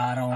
I don't,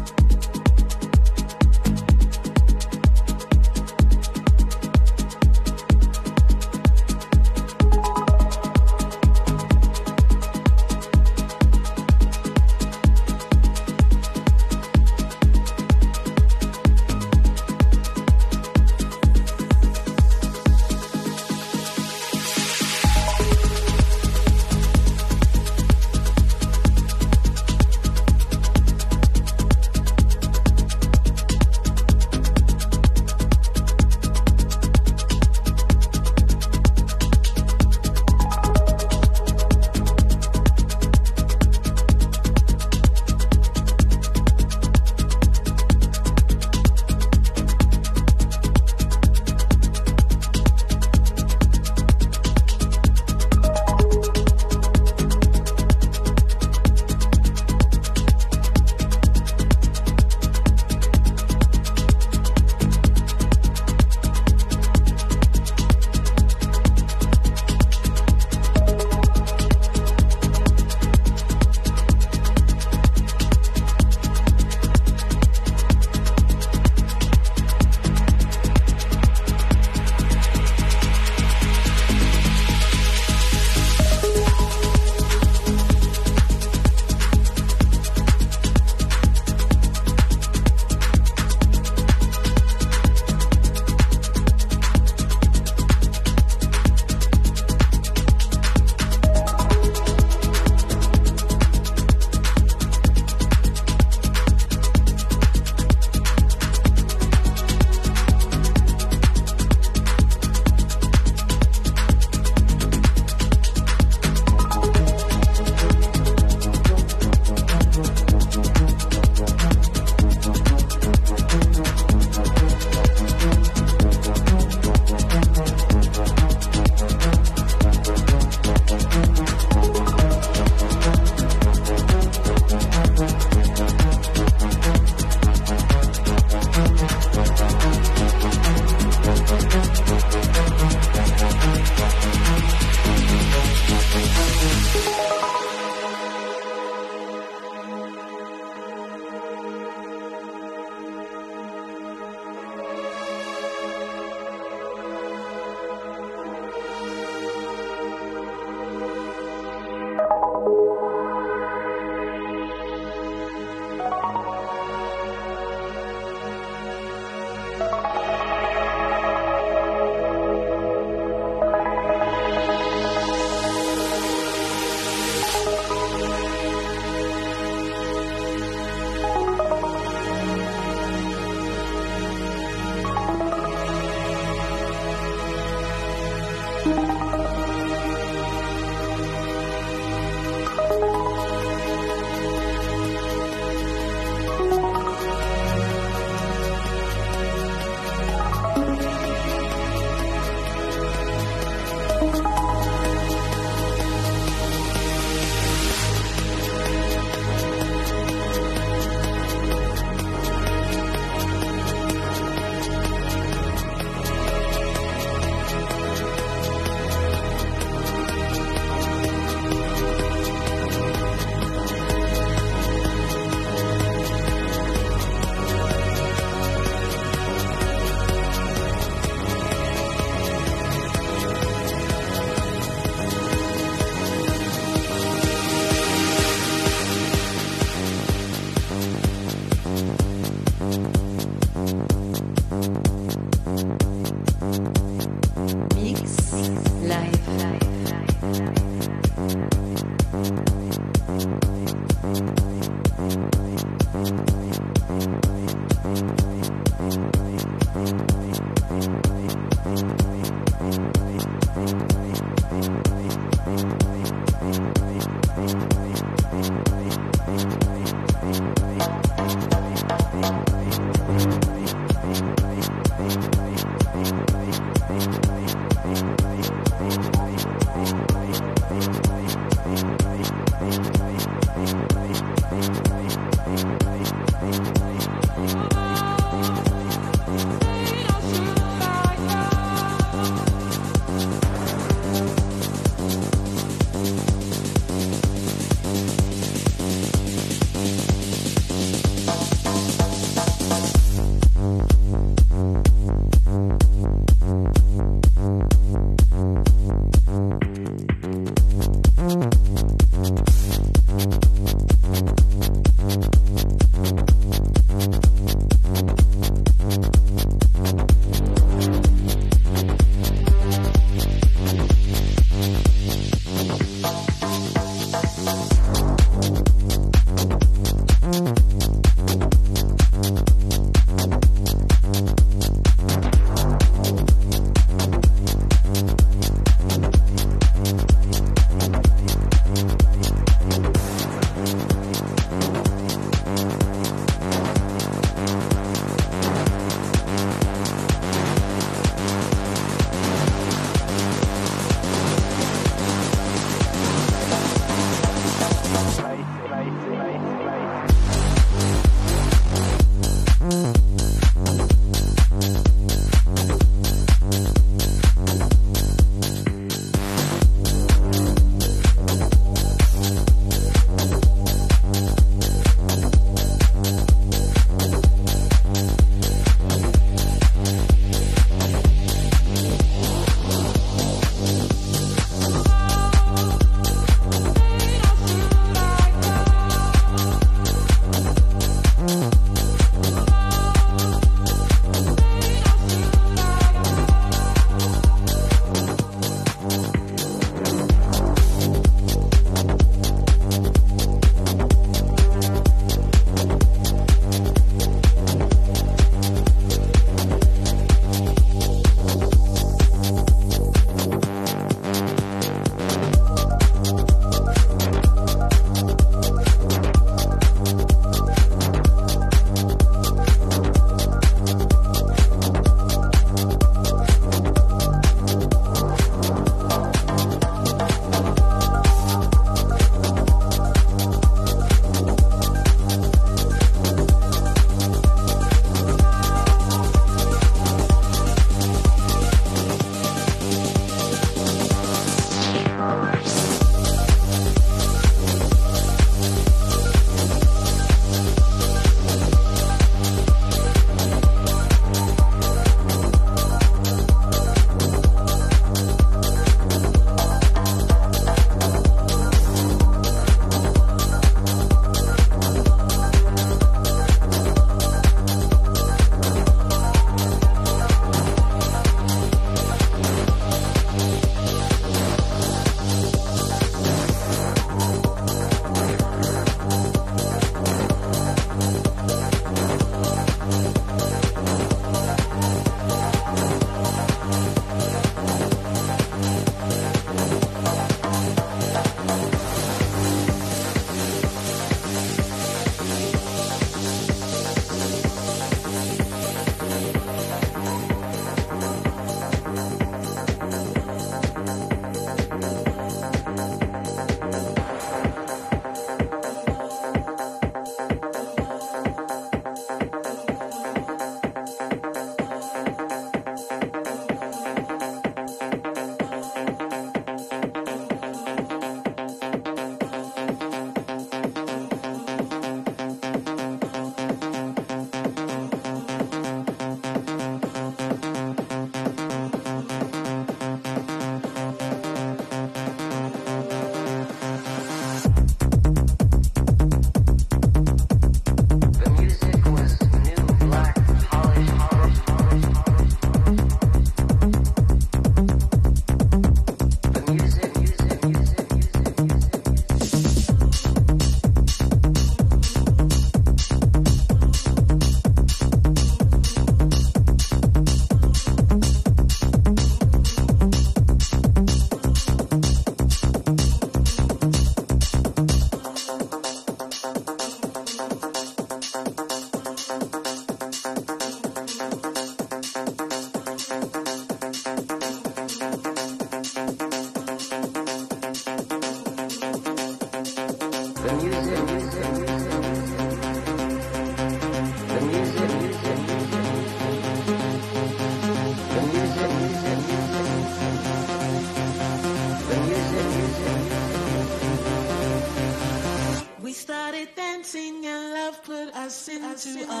to us.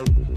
Road.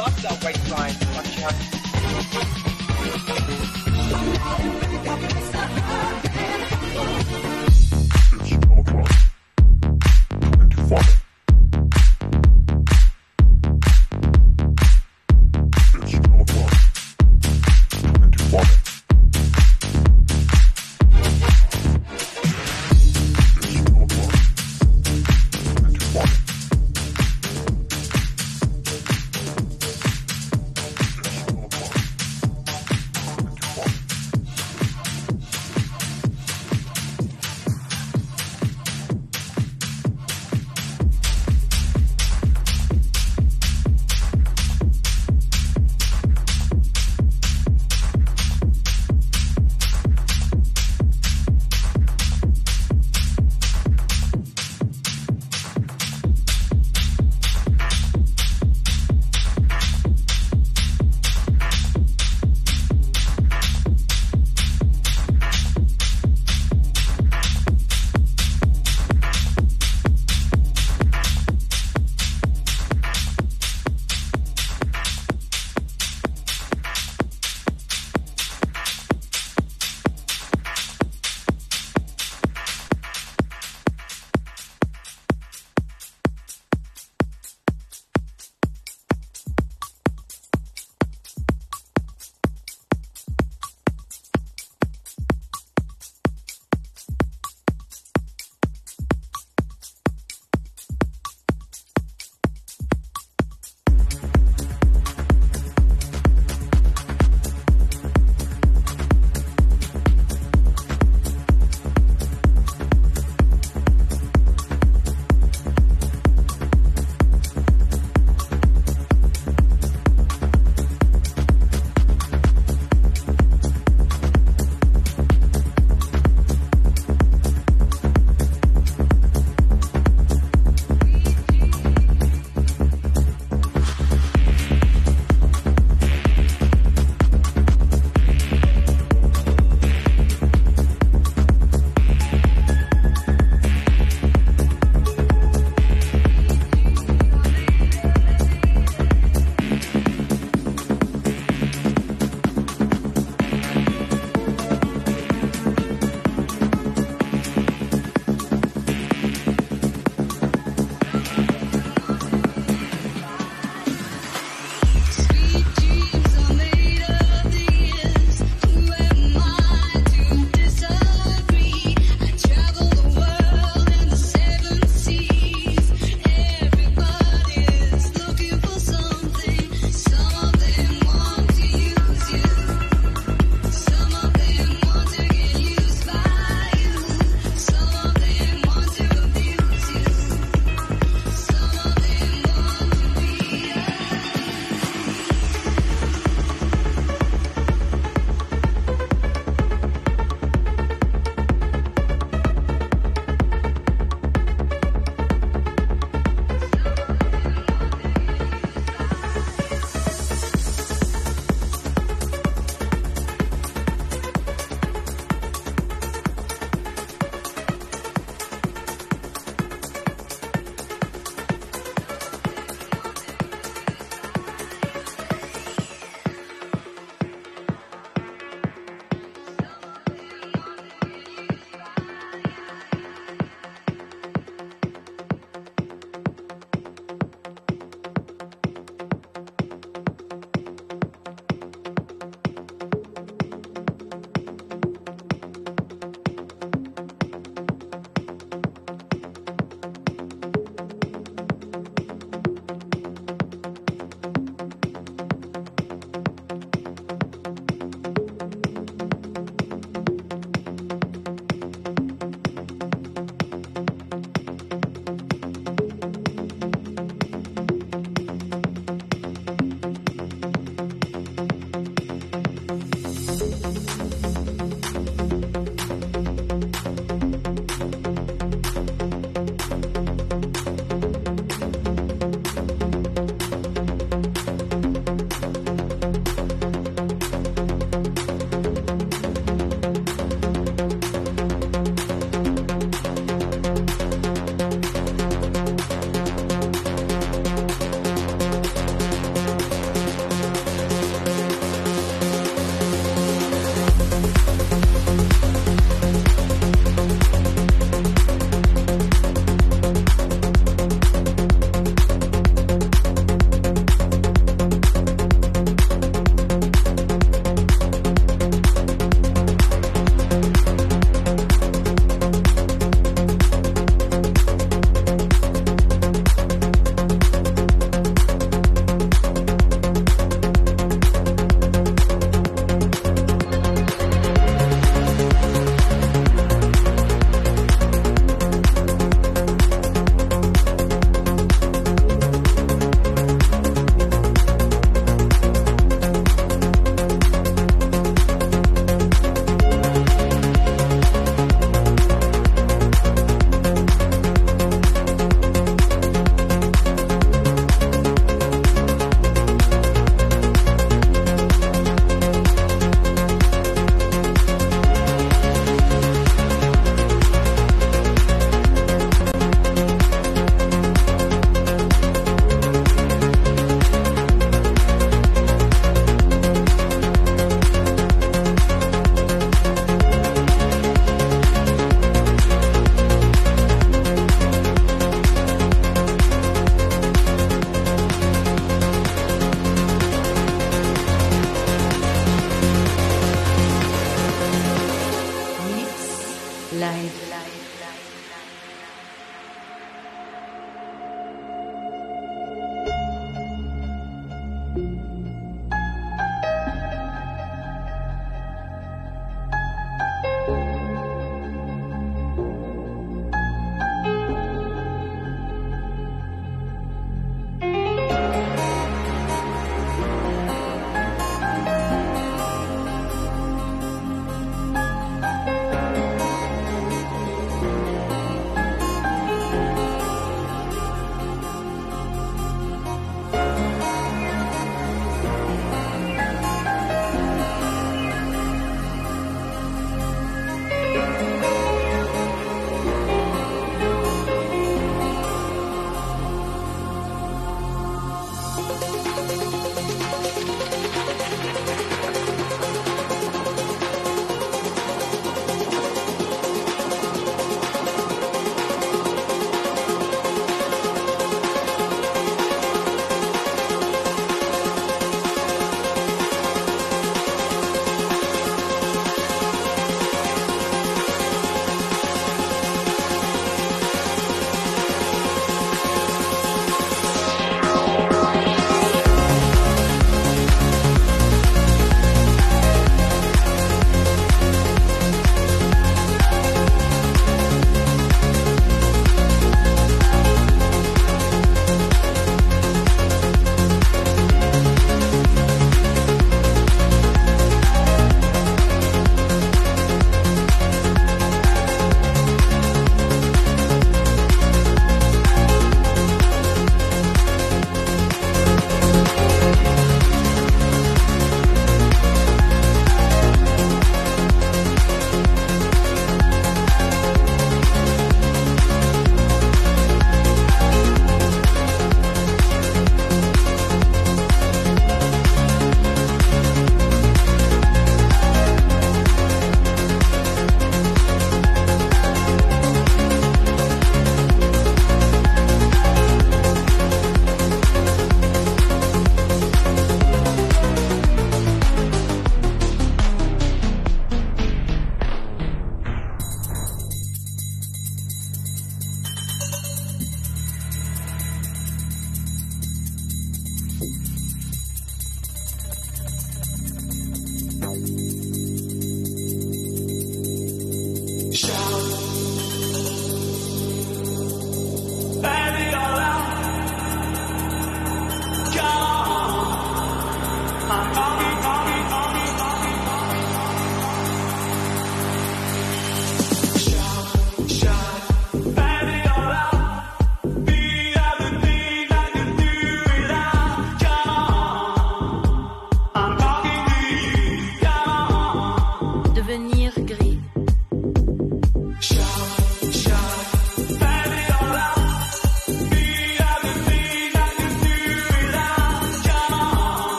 Got a waistline. Watch out. It's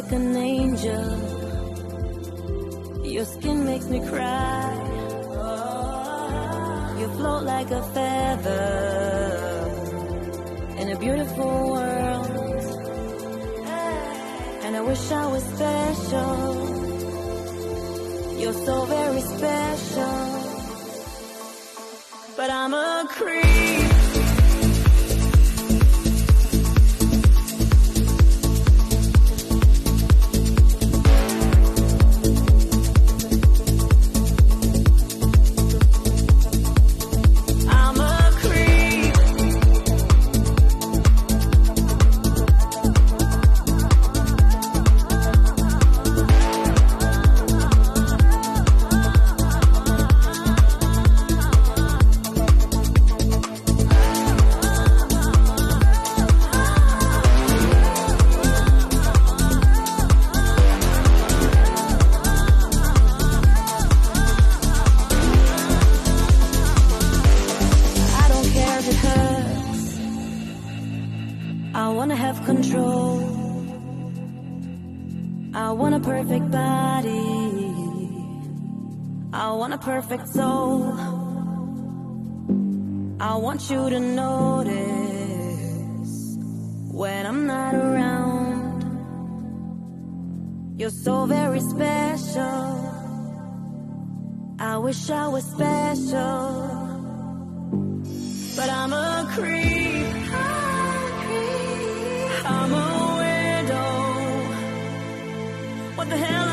like an angel. I want you to notice when I'm not around. You're so very special. I wish I was special. But I'm a creep. I'm a weirdo. What the hell?